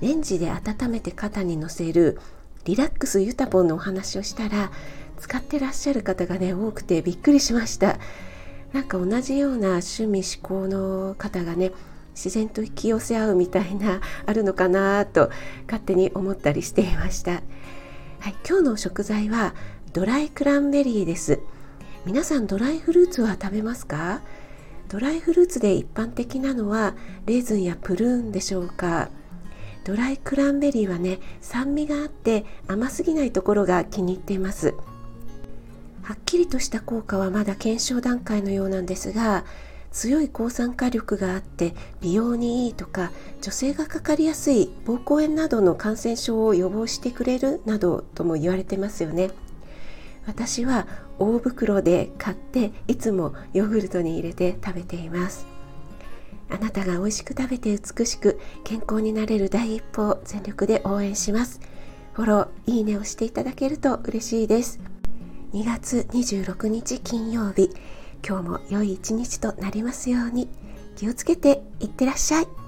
レンジで温めて肩にのせるリラックスユタボンのお話をしたら使ってらっしゃる方がね多くてびっくりしました。なんか同じような趣味思考の方がね自然と引き寄せ合うみたいなあるのかなと勝手に思ったりしていました、はい、今日の食材はドライクランベリーです。皆さんドライフルーツは食べますか？ドライフルーツで一般的なのはレーズンやプルーンでしょうか？ドライクランベリーはね酸味があって甘すぎないところが気に入っています。はっきりとした効果はまだ検証段階のようなんですが強い抗酸化力があって美容にいいとか女性がかかりやすい膀胱炎などの感染症を予防してくれるなどとも言われてますよね。私は大袋で買っていつもヨーグルトに入れて食べています。あなたが美味しく食べて美しく健康になれる第一歩を全力で応援します。フォローいいねをしていただけると嬉しいです。2月26日金曜日。今日も良い一日となりますように。気をつけていってらっしゃい。